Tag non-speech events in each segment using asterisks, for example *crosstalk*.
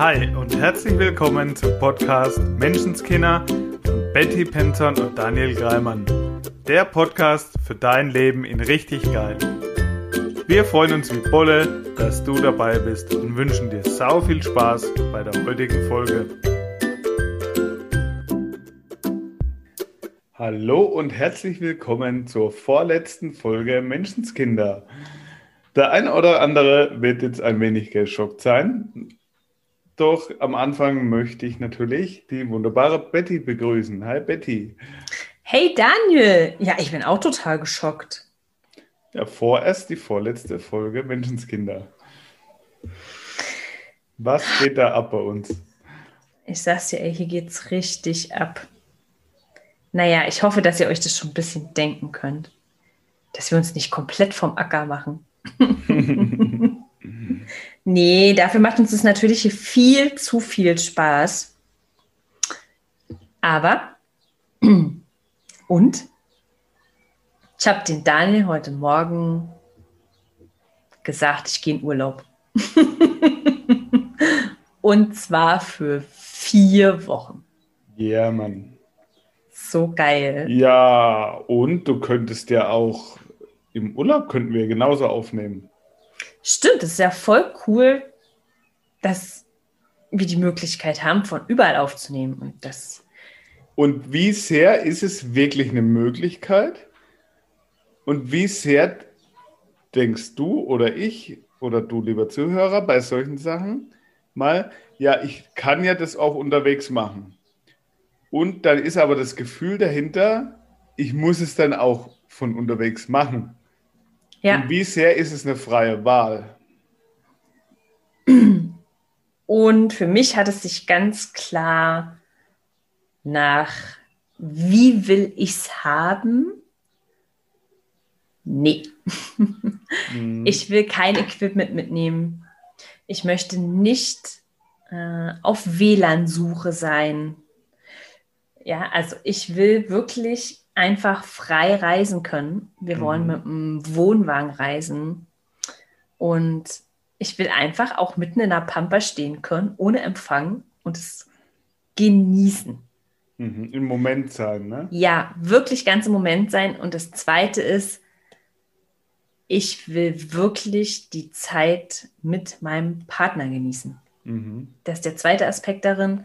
Hi und herzlich willkommen zum Podcast Menschenskinder von Betty Penton und Daniel Greimann. Der Podcast für dein Leben in richtig geil. Wir freuen uns wie Bolle, dass du dabei bist und wünschen dir sau viel Spaß bei der heutigen Folge. Hallo und herzlich willkommen zur vorletzten Folge Menschenskinder. Der eine oder andere wird jetzt ein wenig geschockt sein. Doch am Anfang möchte ich natürlich die wunderbare Betty begrüßen. Hi Betty. Hey Daniel. Ja, ich bin auch total geschockt. Ja, vorerst die vorletzte Folge Menschenskinder. Was geht da ab bei uns? Ich sag's dir, ey, hier geht's richtig ab. Naja, ich hoffe, dass ihr euch das schon ein bisschen denken könnt. Dass wir uns nicht komplett vom Acker machen. *laughs* nee, dafür macht uns das natürlich viel zu viel Spaß. Aber, und? Ich habe den Daniel heute Morgen gesagt, ich gehe in Urlaub. *laughs* und zwar für vier Wochen. Ja, yeah, Mann. So geil. Ja, und du könntest ja auch im Urlaub könnten wir genauso aufnehmen. Stimmt, das ist ja voll cool, dass wir die Möglichkeit haben, von überall aufzunehmen. Und, das und wie sehr ist es wirklich eine Möglichkeit? Und wie sehr denkst du oder ich oder du, lieber Zuhörer, bei solchen Sachen mal, ja, ich kann ja das auch unterwegs machen. Und dann ist aber das Gefühl dahinter, ich muss es dann auch von unterwegs machen. Ja. Und wie sehr ist es eine freie Wahl? Und für mich hat es sich ganz klar nach, wie will ich es haben? Nee. Mhm. Ich will kein Equipment mitnehmen. Ich möchte nicht äh, auf WLAN-Suche sein. Ja, also ich will wirklich einfach frei reisen können. Wir mhm. wollen mit einem Wohnwagen reisen. Und ich will einfach auch mitten in der Pampa stehen können, ohne Empfang und es genießen. Mhm. Im Moment sein, ne? Ja, wirklich ganz im Moment sein. Und das Zweite ist, ich will wirklich die Zeit mit meinem Partner genießen. Mhm. Das ist der zweite Aspekt darin.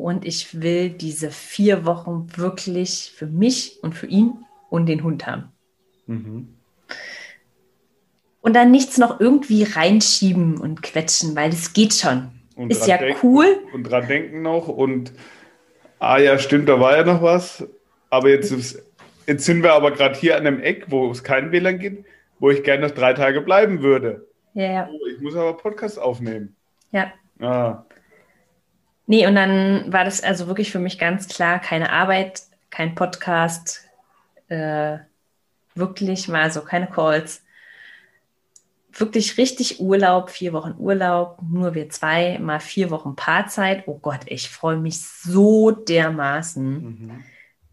Und ich will diese vier Wochen wirklich für mich und für ihn und den Hund haben. Mhm. Und dann nichts noch irgendwie reinschieben und quetschen, weil es geht schon. Und ist ja denken, cool. Und dran denken noch und ah ja, stimmt, da war ja noch was. Aber jetzt, ist, jetzt sind wir aber gerade hier an einem Eck, wo es kein WLAN gibt, wo ich gerne noch drei Tage bleiben würde. Ja, ja. Oh, ich muss aber Podcast aufnehmen. Ja. Ah. Nee, und dann war das also wirklich für mich ganz klar, keine Arbeit, kein Podcast, äh, wirklich mal so keine Calls. Wirklich richtig Urlaub, vier Wochen Urlaub, nur wir zwei, mal vier Wochen Paarzeit. Oh Gott, ich freue mich so dermaßen. Mhm.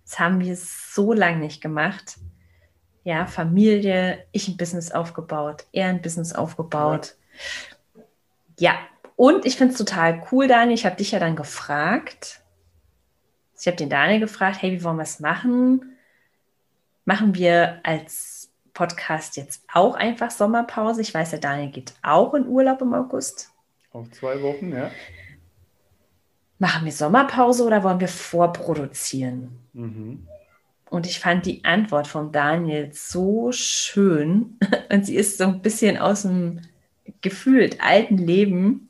Das haben wir so lange nicht gemacht. Ja, Familie, ich ein Business aufgebaut, er ein Business aufgebaut. Ja, ja und ich finde es total cool, Daniel. Ich habe dich ja dann gefragt. Ich habe den Daniel gefragt, hey, wie wollen wir es machen? Machen wir als Podcast jetzt auch einfach Sommerpause? Ich weiß, der Daniel geht auch in Urlaub im August. Auch zwei Wochen, ja. Machen wir Sommerpause oder wollen wir vorproduzieren? Mhm. Und ich fand die Antwort von Daniel so schön. *laughs* Und sie ist so ein bisschen aus dem gefühlt alten Leben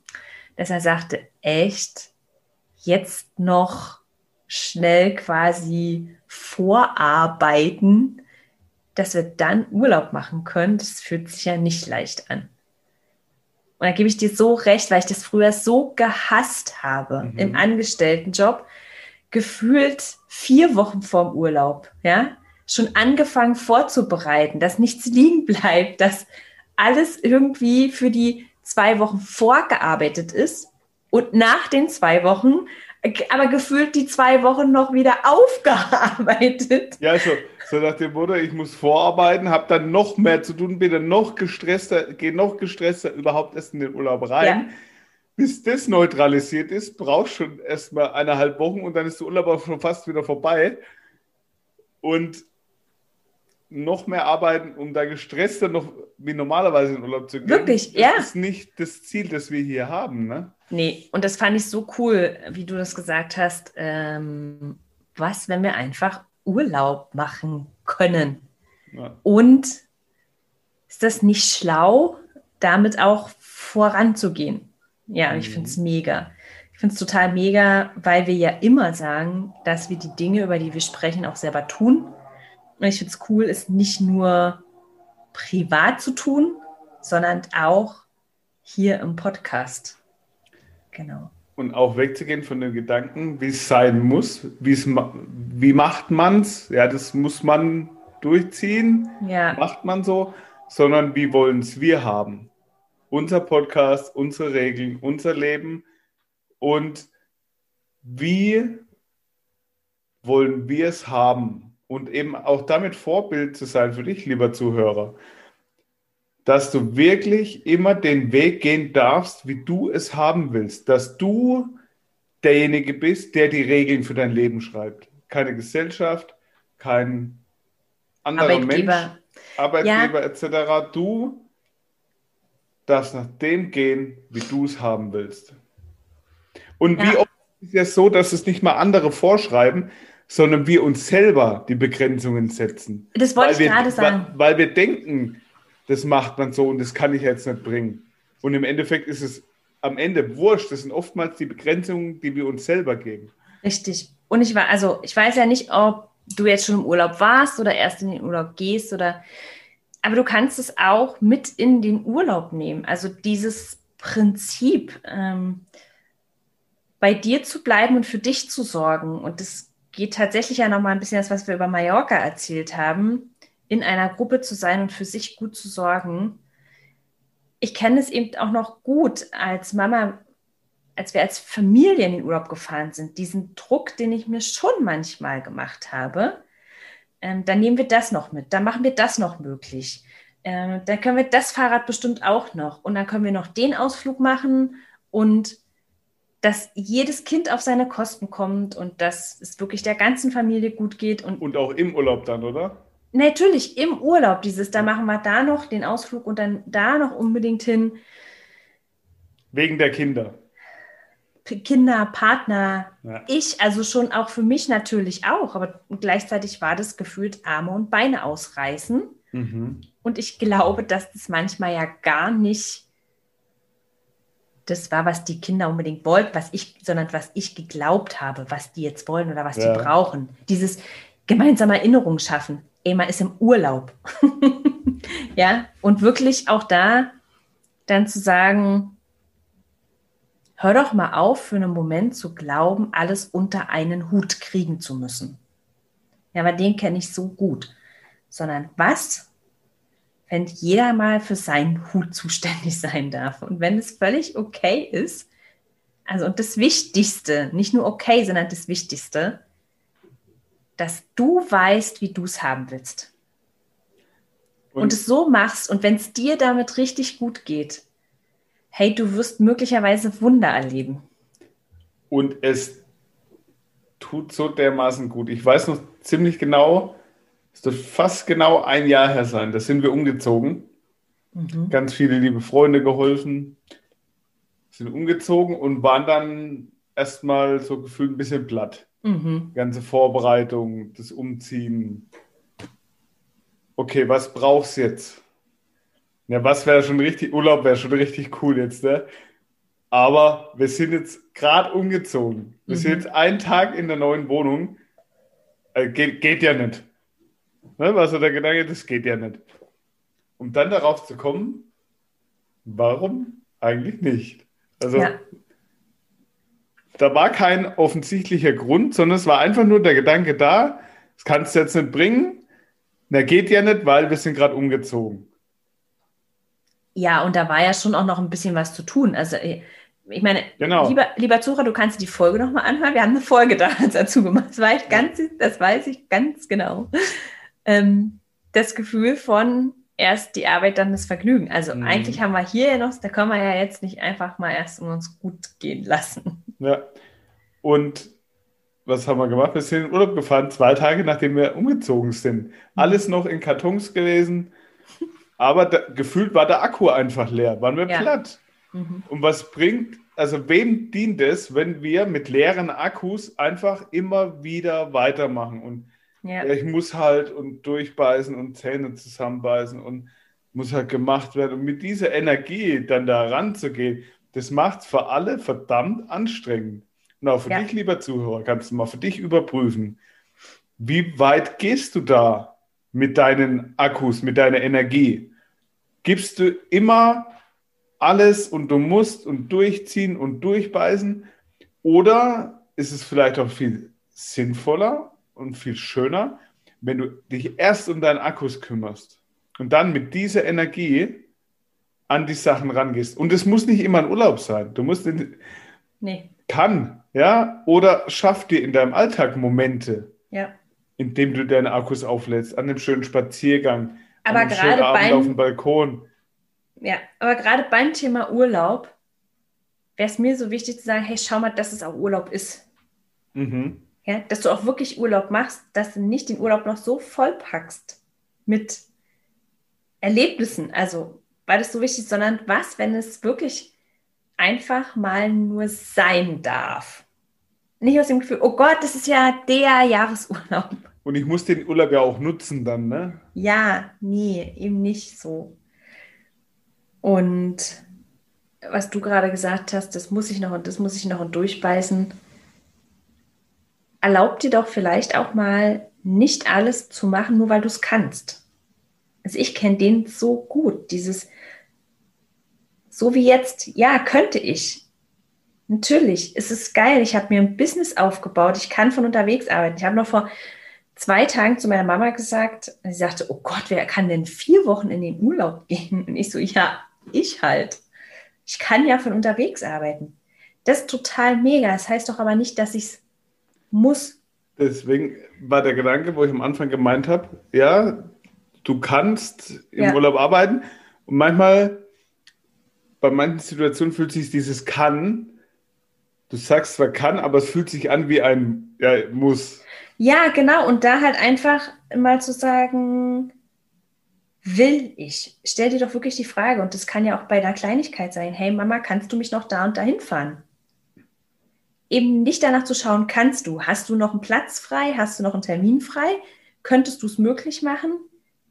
dass er sagte, echt, jetzt noch schnell quasi vorarbeiten, dass wir dann Urlaub machen können, das fühlt sich ja nicht leicht an. Und da gebe ich dir so recht, weil ich das früher so gehasst habe mhm. im Angestelltenjob, gefühlt vier Wochen vorm Urlaub, ja, schon angefangen vorzubereiten, dass nichts liegen bleibt, dass alles irgendwie für die zwei Wochen vorgearbeitet ist und nach den zwei Wochen, aber gefühlt die zwei Wochen noch wieder *laughs* aufgearbeitet. Ja, so, so nach dem Motto, ich muss vorarbeiten, habe dann noch mehr zu tun, bin dann noch gestresster, gehe noch gestresster überhaupt erst in den Urlaub rein. Ja. bis das neutralisiert ist, brauchst schon erstmal eineinhalb Wochen und dann ist der Urlaub auch schon fast wieder vorbei. Und noch mehr arbeiten, um da gestresster noch wie normalerweise in Urlaub zu gehen. Wirklich, das ja. Das ist nicht das Ziel, das wir hier haben, ne? Nee, und das fand ich so cool, wie du das gesagt hast. Ähm, was, wenn wir einfach Urlaub machen können? Ja. Und ist das nicht schlau, damit auch voranzugehen? Ja, mhm. ich finde es mega. Ich finde es total mega, weil wir ja immer sagen, dass wir die Dinge, über die wir sprechen, auch selber tun und ich finde es cool, es nicht nur privat zu tun, sondern auch hier im Podcast. Genau. Und auch wegzugehen von den Gedanken, wie es sein muss, wie macht man es, ja, das muss man durchziehen, ja. macht man so, sondern wie wollen es wir haben. Unser Podcast, unsere Regeln, unser Leben und wie wollen wir es haben? Und eben auch damit Vorbild zu sein für dich, lieber Zuhörer, dass du wirklich immer den Weg gehen darfst, wie du es haben willst, dass du derjenige bist, der die Regeln für dein Leben schreibt. Keine Gesellschaft, kein anderer Arbeitgeber. Mensch, Arbeitgeber ja. etc. Du darfst nach dem gehen, wie du es haben willst. Und ja. wie oft ist es so, dass es nicht mal andere vorschreiben, sondern wir uns selber die Begrenzungen setzen. Das wollte ich wir, gerade sagen. Weil, weil wir denken, das macht man so und das kann ich jetzt nicht bringen. Und im Endeffekt ist es am Ende wurscht. Das sind oftmals die Begrenzungen, die wir uns selber geben. Richtig. Und ich war, also ich weiß ja nicht, ob du jetzt schon im Urlaub warst oder erst in den Urlaub gehst oder, aber du kannst es auch mit in den Urlaub nehmen. Also dieses Prinzip, ähm, bei dir zu bleiben und für dich zu sorgen. Und das geht tatsächlich ja nochmal ein bisschen das, was wir über Mallorca erzählt haben, in einer Gruppe zu sein und für sich gut zu sorgen. Ich kenne es eben auch noch gut als Mama, als wir als Familie in den Urlaub gefahren sind, diesen Druck, den ich mir schon manchmal gemacht habe. Ähm, dann nehmen wir das noch mit, dann machen wir das noch möglich. Ähm, dann können wir das Fahrrad bestimmt auch noch und dann können wir noch den Ausflug machen und dass jedes Kind auf seine Kosten kommt und dass es wirklich der ganzen Familie gut geht. Und, und auch im Urlaub dann, oder? Natürlich, im Urlaub dieses, da machen wir da noch den Ausflug und dann da noch unbedingt hin. Wegen der Kinder. Kinder, Partner, ja. ich, also schon auch für mich natürlich auch, aber gleichzeitig war das gefühlt Arme und Beine ausreißen. Mhm. Und ich glaube, dass das manchmal ja gar nicht das war, was die Kinder unbedingt wollten, was ich, sondern was ich geglaubt habe, was die jetzt wollen oder was ja. die brauchen. Dieses gemeinsame Erinnerung schaffen. Ey, man ist im Urlaub. *laughs* ja, und wirklich auch da dann zu sagen, hör doch mal auf, für einen Moment zu glauben, alles unter einen Hut kriegen zu müssen. Ja, aber den kenne ich so gut. Sondern was wenn jeder mal für seinen Hut zuständig *laughs* sein darf. Und wenn es völlig okay ist, also und das Wichtigste, nicht nur okay, sondern das Wichtigste, dass du weißt, wie du es haben willst. Und, und es so machst und wenn es dir damit richtig gut geht, hey, du wirst möglicherweise Wunder erleben. Und es tut so dermaßen gut. Ich weiß noch ziemlich genau, es wird fast genau ein Jahr her sein. Da sind wir umgezogen. Mhm. Ganz viele liebe Freunde geholfen. Sind umgezogen und waren dann erstmal so gefühlt ein bisschen platt. Mhm. Ganze Vorbereitung, das Umziehen. Okay, was brauchst jetzt? Ja, was wäre schon richtig, Urlaub wäre schon richtig cool jetzt, ne? Aber wir sind jetzt gerade umgezogen. Wir mhm. sind jetzt einen Tag in der neuen Wohnung. Äh, geht, geht ja nicht. Ne, war so der Gedanke, das geht ja nicht. Um dann darauf zu kommen, warum eigentlich nicht? Also, ja. da war kein offensichtlicher Grund, sondern es war einfach nur der Gedanke da, das kannst du jetzt nicht bringen. Na, geht ja nicht, weil wir sind gerade umgezogen. Ja, und da war ja schon auch noch ein bisschen was zu tun. Also, äh, ich meine, genau. lieber, lieber Zuhörer, du kannst die Folge nochmal anhören. Wir haben eine Folge *laughs* dazu gemacht. Das weiß, ich ganz, das weiß ich ganz genau ähm, das Gefühl von, erst die Arbeit, dann das Vergnügen. Also mhm. eigentlich haben wir hier ja noch, da können wir ja jetzt nicht einfach mal erst um uns gut gehen lassen. Ja. Und was haben wir gemacht? Wir sind in den Urlaub gefahren, zwei Tage nachdem wir umgezogen sind. Alles noch in Kartons gewesen, aber da, gefühlt war der Akku einfach leer, waren wir ja. platt. Mhm. Und was bringt, also wem dient es, wenn wir mit leeren Akkus einfach immer wieder weitermachen und ja. ich muss halt und durchbeißen und Zähne zusammenbeißen und muss halt gemacht werden. Und mit dieser Energie dann da ranzugehen, das macht es für alle verdammt anstrengend. Und auch für ja. dich, lieber Zuhörer, kannst du mal für dich überprüfen, wie weit gehst du da mit deinen Akkus, mit deiner Energie? Gibst du immer alles und du musst und durchziehen und durchbeißen? Oder ist es vielleicht auch viel sinnvoller und viel schöner, wenn du dich erst um deinen Akkus kümmerst und dann mit dieser Energie an die Sachen rangehst. Und es muss nicht immer ein Urlaub sein. Du musst in, nee. kann, ja, oder schaff dir in deinem Alltag Momente, ja. in dem du deine Akkus auflädst, an einem schönen Spaziergang, aber an einem schönen Abend beim, auf dem Balkon. Ja, aber gerade beim Thema Urlaub wäre es mir so wichtig zu sagen, hey, schau mal, dass es auch Urlaub ist. Mhm. Ja, dass du auch wirklich Urlaub machst, dass du nicht den Urlaub noch so vollpackst mit Erlebnissen, also weil das so wichtig ist, sondern was, wenn es wirklich einfach mal nur sein darf. Nicht aus dem Gefühl, oh Gott, das ist ja der Jahresurlaub. Und ich muss den Urlaub ja auch nutzen dann, ne? Ja, nee, eben nicht so. Und was du gerade gesagt hast, das muss ich noch und das muss ich noch und durchbeißen erlaub dir doch vielleicht auch mal nicht alles zu machen, nur weil du es kannst. Also ich kenne den so gut, dieses, so wie jetzt, ja, könnte ich. Natürlich, es ist geil. Ich habe mir ein Business aufgebaut. Ich kann von unterwegs arbeiten. Ich habe noch vor zwei Tagen zu meiner Mama gesagt, sie sagte, oh Gott, wer kann denn vier Wochen in den Urlaub gehen? Und ich so, ja, ich halt. Ich kann ja von unterwegs arbeiten. Das ist total mega. Das heißt doch aber nicht, dass ich es muss. Deswegen war der Gedanke, wo ich am Anfang gemeint habe, ja, du kannst im ja. Urlaub arbeiten und manchmal, bei manchen Situationen fühlt sich dieses kann, du sagst zwar kann, aber es fühlt sich an wie ein ja, muss. Ja, genau. Und da halt einfach mal zu sagen, will ich? Stell dir doch wirklich die Frage, und das kann ja auch bei der Kleinigkeit sein, hey Mama, kannst du mich noch da und dahin fahren? Eben nicht danach zu schauen, kannst du, hast du noch einen Platz frei, hast du noch einen Termin frei, könntest du es möglich machen?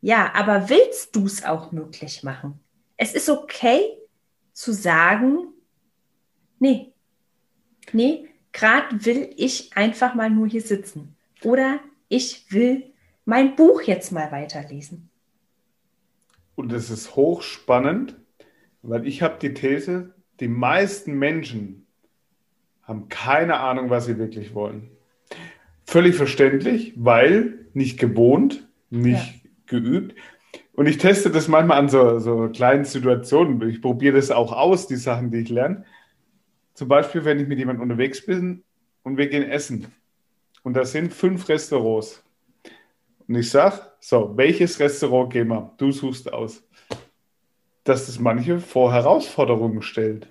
Ja, aber willst du es auch möglich machen? Es ist okay zu sagen, nee, nee, gerade will ich einfach mal nur hier sitzen. Oder ich will mein Buch jetzt mal weiterlesen. Und es ist hochspannend, weil ich habe die These, die meisten Menschen haben keine Ahnung, was sie wirklich wollen. Völlig verständlich, weil nicht gewohnt, nicht ja. geübt. Und ich teste das manchmal an so, so kleinen Situationen. Ich probiere das auch aus, die Sachen, die ich lerne. Zum Beispiel, wenn ich mit jemandem unterwegs bin und wir gehen essen. Und da sind fünf Restaurants. Und ich sage, so, welches Restaurant gehen wir? Du suchst aus. Dass das manche vor Herausforderungen stellt.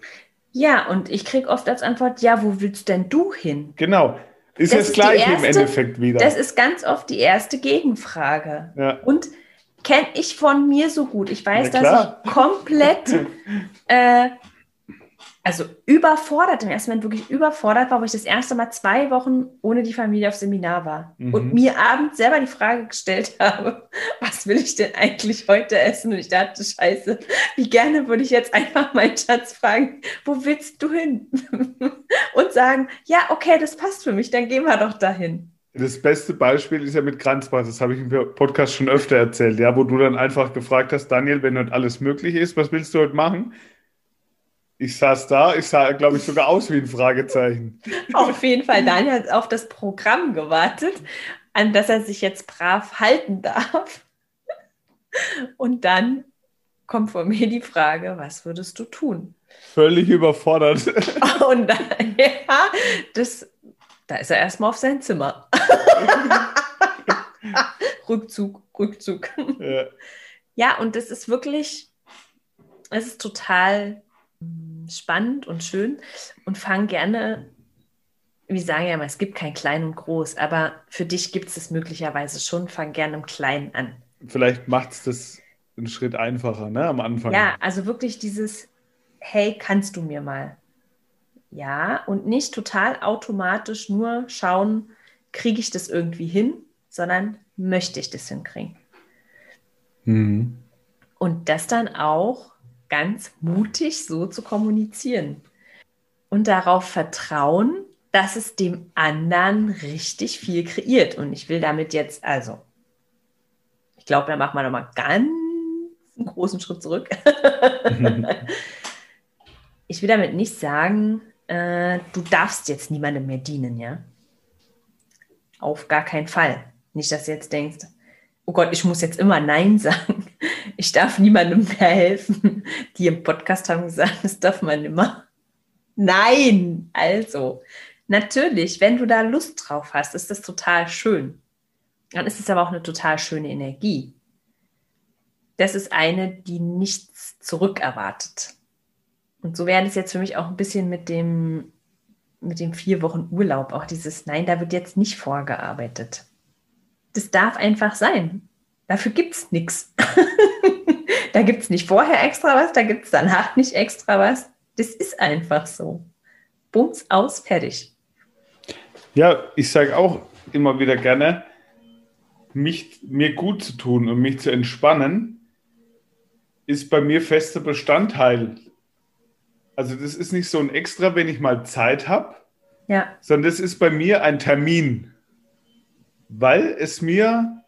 Ja, und ich kriege oft als Antwort, ja, wo willst denn du hin? Genau. Ist das, das gleiche im Endeffekt wieder. Das ist ganz oft die erste Gegenfrage. Ja. Und kenne ich von mir so gut. Ich weiß, dass ich komplett *laughs* äh, also überfordert, im ersten Moment wirklich überfordert war, wo ich das erste Mal zwei Wochen ohne die Familie auf Seminar war mhm. und mir abends selber die Frage gestellt *laughs* habe, was will ich denn eigentlich heute essen? Und ich dachte, scheiße, wie gerne würde ich jetzt einfach meinen Schatz fragen, wo willst du hin? *laughs* und sagen, ja, okay, das passt für mich, dann gehen wir doch dahin. Das beste Beispiel ist ja mit Kranzbad, das habe ich im Podcast schon öfter erzählt, ja, wo du dann einfach gefragt hast, Daniel, wenn heute alles möglich ist, was willst du heute machen? Ich saß da, ich sah, glaube ich, sogar aus wie ein Fragezeichen. Auf jeden Fall. Daniel hat auf das Programm gewartet, an das er sich jetzt brav halten darf. Und dann kommt von mir die Frage, was würdest du tun? Völlig überfordert. *laughs* Und dann, ja, das, da ist er erstmal auf sein Zimmer. *laughs* Rückzug, Rückzug. Ja. Ja, und es ist wirklich, es ist total spannend und schön und fang gerne, wir sagen ja immer, es gibt kein Klein und Groß, aber für dich gibt es es möglicherweise schon, fang gerne im Kleinen an. Vielleicht macht es das einen Schritt einfacher, ne, am Anfang. Ja, also wirklich dieses, hey, kannst du mir mal? Ja, und nicht total automatisch nur schauen, kriege ich das irgendwie hin, sondern möchte ich das hinkriegen. Mhm. Und das dann auch ganz mutig so zu kommunizieren und darauf vertrauen, dass es dem anderen richtig viel kreiert. Und ich will damit jetzt, also, ich glaube, da machen wir nochmal ganz einen großen Schritt zurück. *laughs* ich will damit nicht sagen, äh, du darfst jetzt niemandem mehr dienen, ja? Auf gar keinen Fall. Nicht, dass du jetzt denkst, oh Gott, ich muss jetzt immer Nein *laughs* sagen. Ich darf niemandem mehr helfen. Die im Podcast haben gesagt, das darf man immer. Nein, also, natürlich, wenn du da Lust drauf hast, ist das total schön. Dann ist es aber auch eine total schöne Energie. Das ist eine, die nichts zurückerwartet. Und so wäre es jetzt für mich auch ein bisschen mit dem, mit dem vier Wochen Urlaub, auch dieses Nein, da wird jetzt nicht vorgearbeitet das darf einfach sein. Dafür gibt es nichts. *laughs* Da gibt es nicht vorher extra was, da gibt es danach nicht extra was. Das ist einfach so. Bums aus, fertig. Ja, ich sage auch immer wieder gerne, mich, mir gut zu tun und mich zu entspannen, ist bei mir fester Bestandteil. Also das ist nicht so ein Extra, wenn ich mal Zeit habe, ja. sondern das ist bei mir ein Termin weil es mir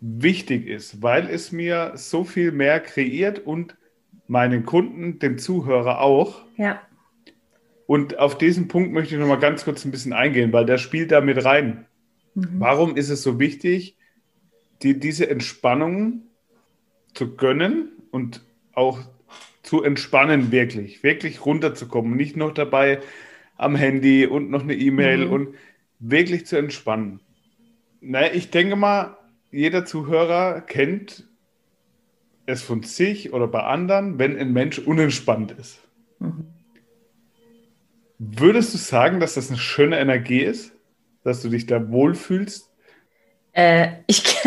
wichtig ist, weil es mir so viel mehr kreiert und meinen Kunden, dem Zuhörer auch. Ja. Und auf diesen Punkt möchte ich noch mal ganz kurz ein bisschen eingehen, weil der spielt da mit rein. Mhm. Warum ist es so wichtig, die, diese Entspannung zu gönnen und auch zu entspannen, wirklich, wirklich runterzukommen, nicht noch dabei am Handy und noch eine E-Mail mhm. und wirklich zu entspannen. Naja, ich denke mal, jeder Zuhörer kennt es von sich oder bei anderen, wenn ein Mensch unentspannt ist. Mhm. Würdest du sagen, dass das eine schöne Energie ist? Dass du dich da wohlfühlst? Äh, ich *laughs*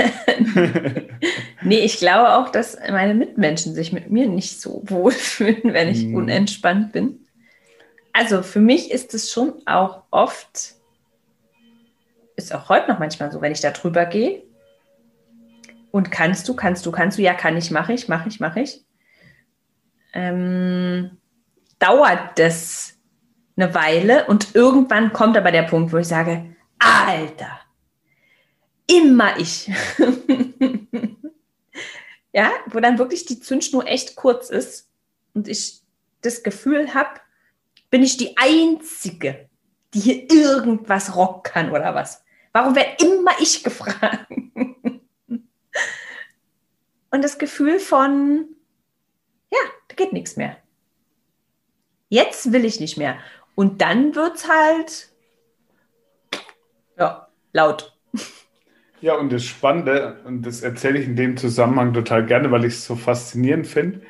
nee, ich glaube auch, dass meine Mitmenschen sich mit mir nicht so wohlfühlen, wenn ich mhm. unentspannt bin. Also für mich ist es schon auch oft ist auch heute noch manchmal so, wenn ich da drüber gehe. Und kannst du, kannst du, kannst du, ja, kann ich, mache ich, mache ich, mache ich. Ähm, dauert das eine Weile und irgendwann kommt aber der Punkt, wo ich sage, Alter, immer ich. *laughs* ja, wo dann wirklich die Zündschnur echt kurz ist und ich das Gefühl habe, bin ich die Einzige, die hier irgendwas rocken kann oder was. Warum werde immer ich gefragt? Und das Gefühl von, ja, da geht nichts mehr. Jetzt will ich nicht mehr. Und dann wird es halt, ja, laut. Ja, und das Spannende, und das erzähle ich in dem Zusammenhang total gerne, weil ich es so faszinierend finde,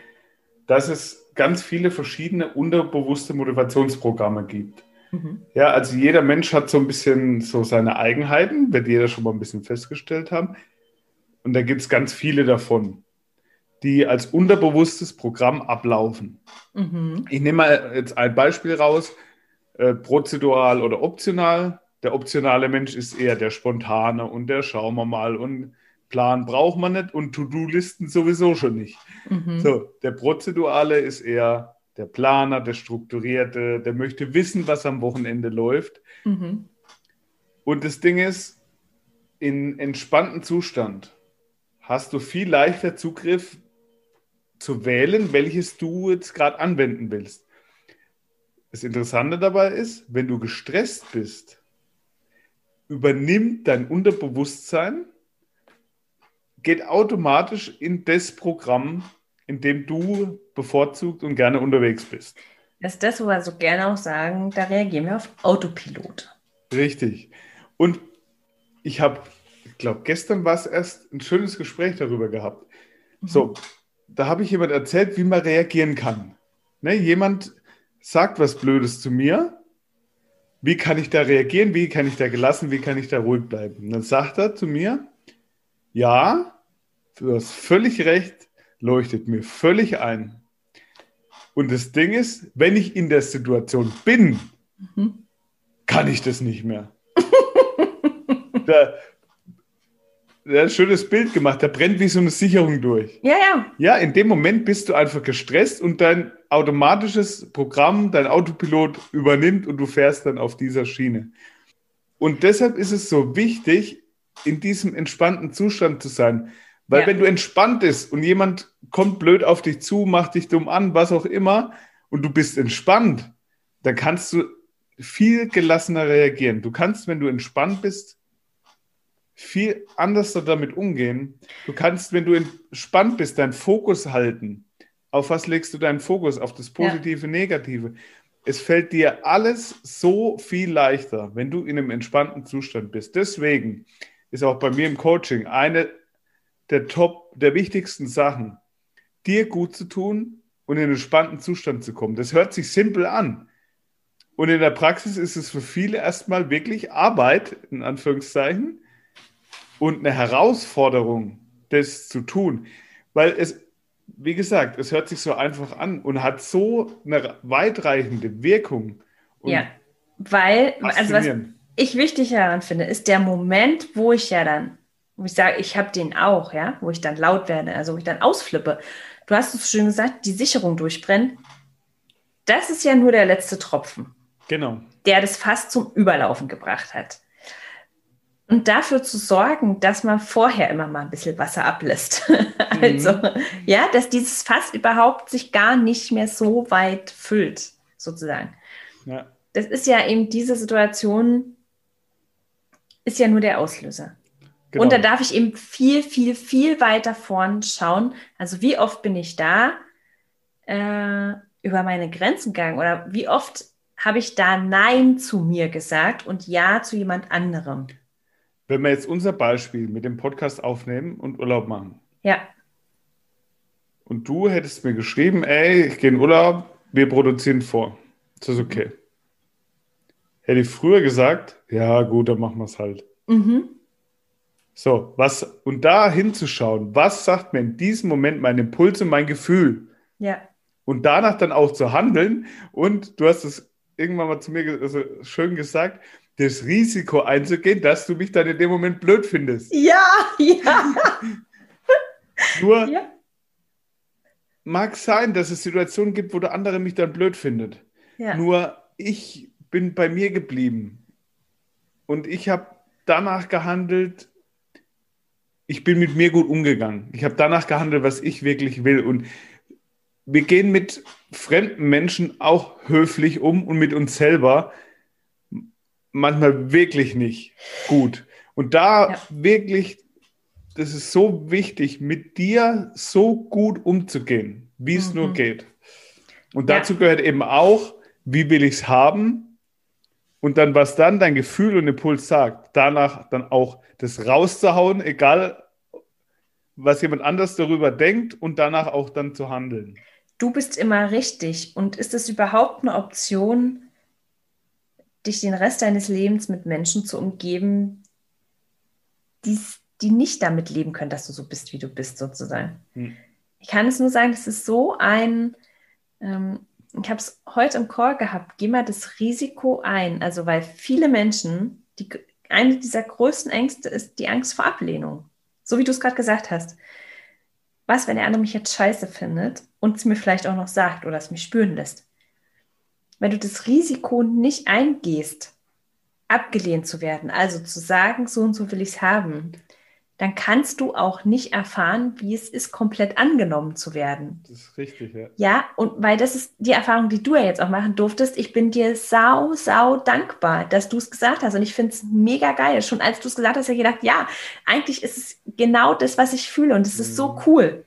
dass es ganz viele verschiedene unterbewusste Motivationsprogramme gibt. Mhm. Ja, also jeder Mensch hat so ein bisschen so seine Eigenheiten, wird jeder schon mal ein bisschen festgestellt haben. Und da gibt es ganz viele davon, die als unterbewusstes Programm ablaufen. Mhm. Ich nehme mal jetzt ein Beispiel raus, äh, prozedural oder optional. Der optionale Mensch ist eher der spontane und der schauen wir mal und Plan braucht man nicht und To-Do-Listen sowieso schon nicht. Mhm. So, der prozedurale ist eher der Planer, der Strukturierte, der möchte wissen, was am Wochenende läuft. Mhm. Und das Ding ist, in entspannten Zustand hast du viel leichter Zugriff zu wählen, welches du jetzt gerade anwenden willst. Das Interessante dabei ist, wenn du gestresst bist, übernimmt dein Unterbewusstsein, geht automatisch in das Programm, in dem du bevorzugt und gerne unterwegs bist. Das ist das, wo wir so gerne auch sagen, da reagieren wir auf Autopilot. Richtig. Und ich habe, ich glaube, gestern war es erst ein schönes Gespräch darüber gehabt. Mhm. So, da habe ich jemand erzählt, wie man reagieren kann. Ne, jemand sagt was Blödes zu mir. Wie kann ich da reagieren? Wie kann ich da gelassen? Wie kann ich da ruhig bleiben? Und dann sagt er zu mir, ja, du hast völlig recht, leuchtet mir völlig ein. Und das Ding ist, wenn ich in der Situation bin, mhm. kann ich das nicht mehr. *laughs* da, der hat ein schönes Bild gemacht. Der brennt wie so eine Sicherung durch. Ja, ja. Ja, in dem Moment bist du einfach gestresst und dein automatisches Programm, dein Autopilot übernimmt und du fährst dann auf dieser Schiene. Und deshalb ist es so wichtig, in diesem entspannten Zustand zu sein. Weil ja. wenn du entspannt bist und jemand kommt blöd auf dich zu, macht dich dumm an, was auch immer, und du bist entspannt, dann kannst du viel gelassener reagieren. Du kannst, wenn du entspannt bist, viel anders damit umgehen. Du kannst, wenn du entspannt bist, deinen Fokus halten. Auf was legst du deinen Fokus? Auf das Positive, ja. Negative. Es fällt dir alles so viel leichter, wenn du in einem entspannten Zustand bist. Deswegen ist auch bei mir im Coaching eine der Top, der wichtigsten Sachen, dir gut zu tun und in einen entspannten Zustand zu kommen. Das hört sich simpel an. Und in der Praxis ist es für viele erstmal wirklich Arbeit, in Anführungszeichen, und eine Herausforderung, das zu tun. Weil es, wie gesagt, es hört sich so einfach an und hat so eine weitreichende Wirkung. ja, weil, also was ich wichtig daran finde, ist der Moment, wo ich ja dann, wo ich sage, ich habe den auch, ja, wo ich dann laut werde, also wo ich dann ausflippe. Du hast es schön gesagt, die Sicherung durchbrennt. Das ist ja nur der letzte Tropfen. Genau. Der das fast zum Überlaufen gebracht hat. Und dafür zu sorgen, dass man vorher immer mal ein bisschen Wasser ablässt. *laughs* also, mhm. ja, dass dieses Fass überhaupt sich gar nicht mehr so weit füllt, sozusagen. Ja. Das ist ja eben diese Situation, ist ja nur der Auslöser. Genau. Und da darf ich eben viel, viel, viel weiter vorn schauen. Also wie oft bin ich da äh, über meine Grenzen gegangen oder wie oft habe ich da Nein zu mir gesagt und Ja zu jemand anderem. Wenn wir jetzt unser Beispiel mit dem Podcast aufnehmen und Urlaub machen. Ja. Und du hättest mir geschrieben, ey, ich gehe in Urlaub, wir produzieren vor. Ist das okay? Hätte ich früher gesagt, ja gut, dann machen wir es halt. Mhm. So, was, und da hinzuschauen, was sagt mir in diesem Moment mein Impuls und mein Gefühl? Ja. Und danach dann auch zu handeln. Und du hast es irgendwann mal zu mir also schön gesagt, das Risiko einzugehen, dass du mich dann in dem Moment blöd findest. Ja, *laughs* ja. Nur ja. mag sein, dass es Situationen gibt, wo der andere mich dann blöd findet. Ja. Nur ich bin bei mir geblieben. Und ich habe danach gehandelt, ich bin mit mir gut umgegangen. Ich habe danach gehandelt, was ich wirklich will. Und wir gehen mit fremden Menschen auch höflich um und mit uns selber manchmal wirklich nicht gut. Und da ja. wirklich, das ist so wichtig, mit dir so gut umzugehen, wie es mhm. nur geht. Und dazu ja. gehört eben auch, wie will ich es haben? Und dann, was dann dein Gefühl und Impuls sagt, danach dann auch das rauszuhauen, egal was jemand anders darüber denkt und danach auch dann zu handeln. Du bist immer richtig. Und ist es überhaupt eine Option, dich den Rest deines Lebens mit Menschen zu umgeben, die, die nicht damit leben können, dass du so bist, wie du bist, sozusagen. Hm. Ich kann es nur sagen, es ist so ein, ähm, ich habe es heute im Call gehabt, geh mal das Risiko ein. Also, weil viele Menschen, die, eine dieser größten Ängste ist die Angst vor Ablehnung. So wie du es gerade gesagt hast. Was, wenn der andere mich jetzt scheiße findet und es mir vielleicht auch noch sagt oder es mich spüren lässt? wenn du das Risiko nicht eingehst, abgelehnt zu werden, also zu sagen, so und so will ich es haben, dann kannst du auch nicht erfahren, wie es ist, komplett angenommen zu werden. Das ist richtig, ja. Ja, und weil das ist die Erfahrung, die du ja jetzt auch machen durftest. Ich bin dir sau, sau dankbar, dass du es gesagt hast. Und ich finde es mega geil. Schon als du es gesagt hast, habe ich gedacht, ja, eigentlich ist es genau das, was ich fühle. Und es mhm. ist so mhm. cool.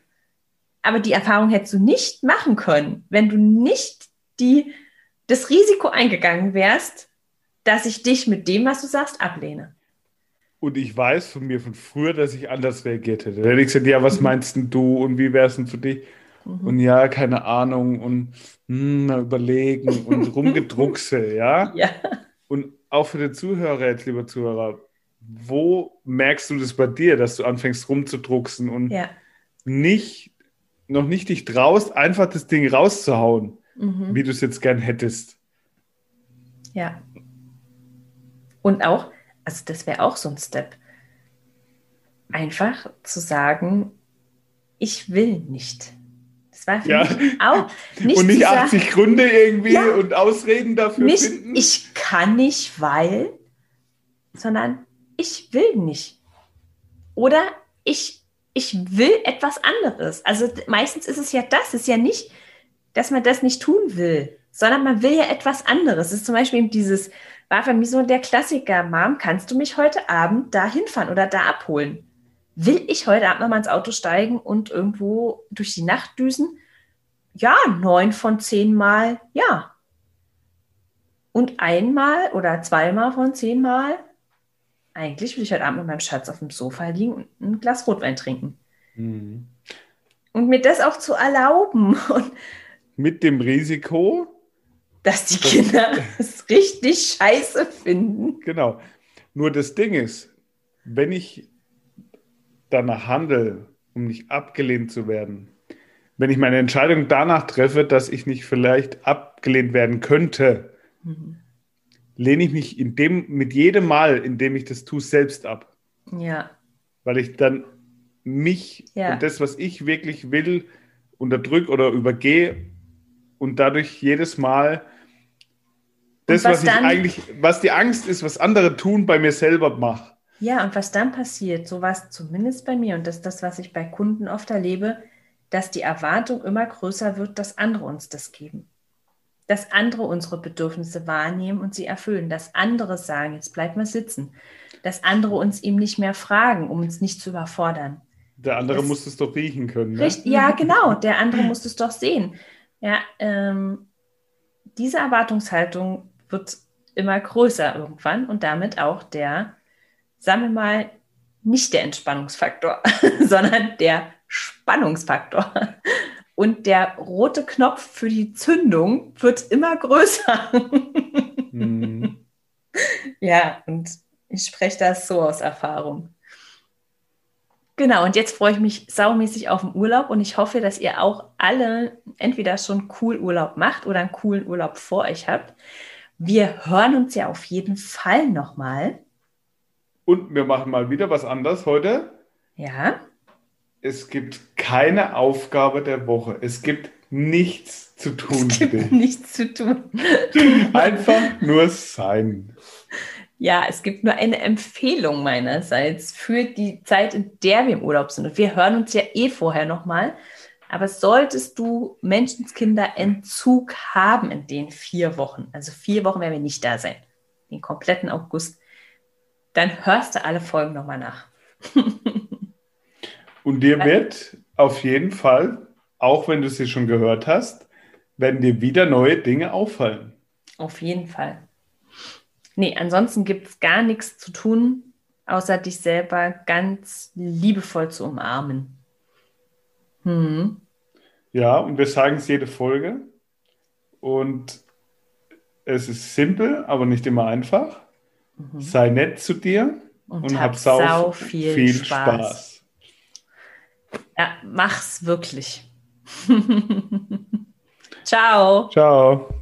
Aber die Erfahrung hättest du nicht machen können, wenn du nicht die das Risiko eingegangen wärst, dass ich dich mit dem, was du sagst, ablehne. Und ich weiß von mir von früher, dass ich anders reagiert hätte. Da hätte ich gesagt, ja, was meinst denn du und wie wäre es denn für dich? Mhm. Und ja, keine Ahnung und hm, mal überlegen und *laughs* rumgedruckse, ja? ja. Und auch für den Zuhörer jetzt, lieber Zuhörer, wo merkst du das bei dir, dass du anfängst rumzudrucksen und ja. nicht, noch nicht dich traust, einfach das Ding rauszuhauen, mhm. wie du es jetzt gern hättest? Ja. Und auch, also das wäre auch so ein Step. Einfach zu sagen, ich will nicht. Das war für ja. mich auch nicht. *laughs* Und nicht 80 sagen, Gründe irgendwie ja, und Ausreden dafür nicht, finden. Ich kann nicht, weil, sondern ich will nicht. Oder ich, ich will etwas anderes. Also meistens ist es ja das, ist ja nicht, dass man das nicht tun will, sondern man will ja etwas anderes. Es ist zum Beispiel eben dieses, war für mich so der Klassiker, Mom, kannst du mich heute Abend da hinfahren oder da abholen? Will ich heute Abend nochmal ins Auto steigen und irgendwo durch die Nacht düsen? Ja, neun von zehn Mal ja. Und einmal oder zweimal von zehn Mal, eigentlich will ich heute Abend mit meinem Schatz auf dem Sofa liegen und ein Glas Rotwein trinken. Mhm. Und mir das auch zu erlauben. *laughs* Und mit dem Risiko, dass die Kinder *laughs* *laughs* es richtig scheiße finden. Genau. Nur das Ding ist, wenn ich danach handle, um nicht abgelehnt zu werden, wenn ich meine Entscheidung danach treffe, dass ich nicht vielleicht abgelehnt werden könnte, mhm. lehne ich mich in dem, mit jedem Mal, in dem ich das tue, selbst ab. Ja. Weil ich dann mich ja. und das, was ich wirklich will, unterdrücke oder übergehe und dadurch jedes Mal das, was, was ich eigentlich, was die Angst ist, was andere tun, bei mir selber mache. Ja, und was dann passiert, so war es zumindest bei mir und das ist das, was ich bei Kunden oft erlebe, dass die Erwartung immer größer wird, dass andere uns das geben. Dass andere unsere Bedürfnisse wahrnehmen und sie erfüllen. Dass andere sagen, jetzt bleib mal sitzen. Dass andere uns eben nicht mehr fragen, um uns nicht zu überfordern. Der andere das, muss es doch riechen können. Ne? Richtig, ja, genau. Der andere muss es doch sehen. Ja, ähm, diese Erwartungshaltung wird immer größer irgendwann und damit auch der sagen wir mal, nicht der Entspannungsfaktor, *laughs* sondern der Spannungsfaktor. Und der rote Knopf für die Zündung wird immer größer. Mhm. *laughs* Ja, und ich spreche das so aus Erfahrung. Genau, und jetzt freue ich mich saumäßig auf den Urlaub und ich hoffe, dass ihr auch alle entweder schon cool Urlaub macht oder einen coolen Urlaub vor euch habt. Wir hören uns ja auf jeden Fall nochmal. Und wir machen mal wieder was anderes heute. Ja. Es gibt keine Aufgabe der Woche. Es gibt nichts zu tun. Es gibt nichts zu tun. Einfach nur sein. Ja, es gibt nur eine Empfehlung meinerseits für die Zeit, in der wir im Urlaub sind. Und wir hören uns ja eh vorher nochmal. Aber solltest du Menschenskinder Entzug haben in den vier Wochen, also vier Wochen werden wir nicht da sein, den kompletten August, dann hörst du alle Folgen nochmal nach. *laughs* Und dir wird auf jeden Fall, auch wenn du sie schon gehört hast, werden dir wieder neue Dinge auffallen. Auf jeden Fall. Nee, ansonsten gibt es gar nichts zu tun, außer dich selber ganz liebevoll zu umarmen. Hm. Ja, und wir sagen es jede Folge. Und es ist simpel, aber nicht immer einfach. Mhm. Sei nett zu dir und, und hab, sau, sau viel, viel Spaß. Spaß. Ja, mach's wirklich. *laughs* Ciao. Ciao.